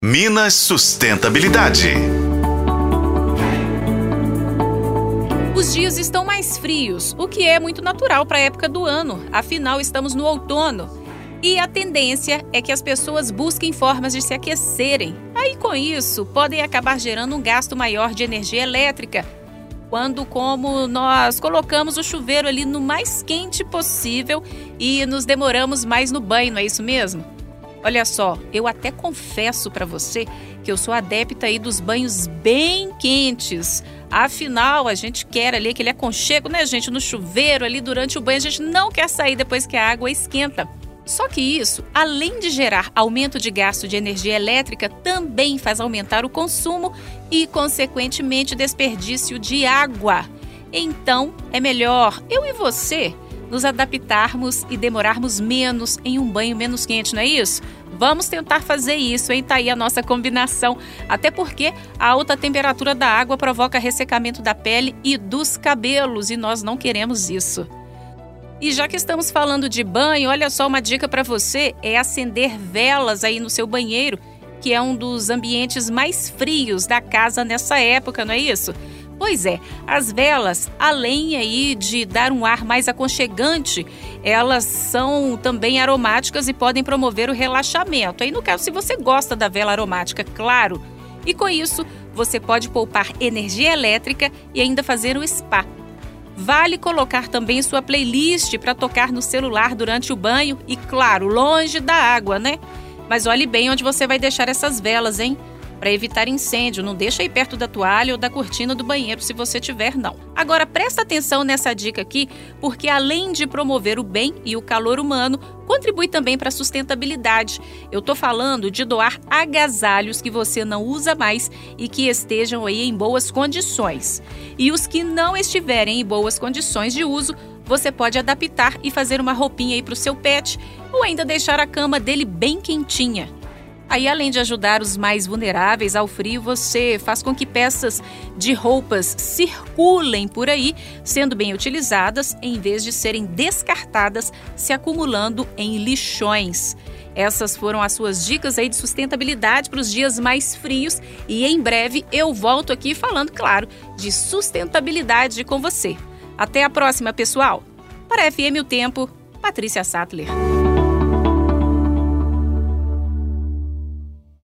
Minas Sustentabilidade. Os dias estão mais frios, o que é muito natural para a época do ano, afinal estamos no outono. E a tendência é que as pessoas busquem formas de se aquecerem. Aí com isso, podem acabar gerando um gasto maior de energia elétrica. Quando como nós colocamos o chuveiro ali no mais quente possível e nos demoramos mais no banho, não é isso mesmo? Olha só, eu até confesso para você que eu sou adepta aí dos banhos bem quentes. Afinal, a gente quer ali aquele aconchego, né, gente, no chuveiro ali durante o banho, a gente não quer sair depois que a água esquenta. Só que isso, além de gerar aumento de gasto de energia elétrica, também faz aumentar o consumo e, consequentemente, desperdício de água. Então, é melhor eu e você nos adaptarmos e demorarmos menos em um banho menos quente, não é isso? Vamos tentar fazer isso, hein? Tá aí a nossa combinação. Até porque a alta temperatura da água provoca ressecamento da pele e dos cabelos e nós não queremos isso. E já que estamos falando de banho, olha só uma dica para você: é acender velas aí no seu banheiro, que é um dos ambientes mais frios da casa nessa época, não é isso? Pois é, as velas, além aí de dar um ar mais aconchegante, elas são também aromáticas e podem promover o relaxamento. Aí no caso, se você gosta da vela aromática, claro. E com isso, você pode poupar energia elétrica e ainda fazer o spa. Vale colocar também sua playlist para tocar no celular durante o banho e, claro, longe da água, né? Mas olhe bem onde você vai deixar essas velas, hein? Para evitar incêndio. Não deixa aí perto da toalha ou da cortina do banheiro se você tiver, não. Agora presta atenção nessa dica aqui, porque além de promover o bem e o calor humano, contribui também para a sustentabilidade. Eu tô falando de doar agasalhos que você não usa mais e que estejam aí em boas condições. E os que não estiverem em boas condições de uso, você pode adaptar e fazer uma roupinha aí para o seu pet ou ainda deixar a cama dele bem quentinha. Aí, além de ajudar os mais vulneráveis ao frio, você faz com que peças de roupas circulem por aí, sendo bem utilizadas, em vez de serem descartadas, se acumulando em lixões. Essas foram as suas dicas aí de sustentabilidade para os dias mais frios e em breve eu volto aqui falando, claro, de sustentabilidade com você. Até a próxima, pessoal. Para FM O Tempo, Patrícia Sattler.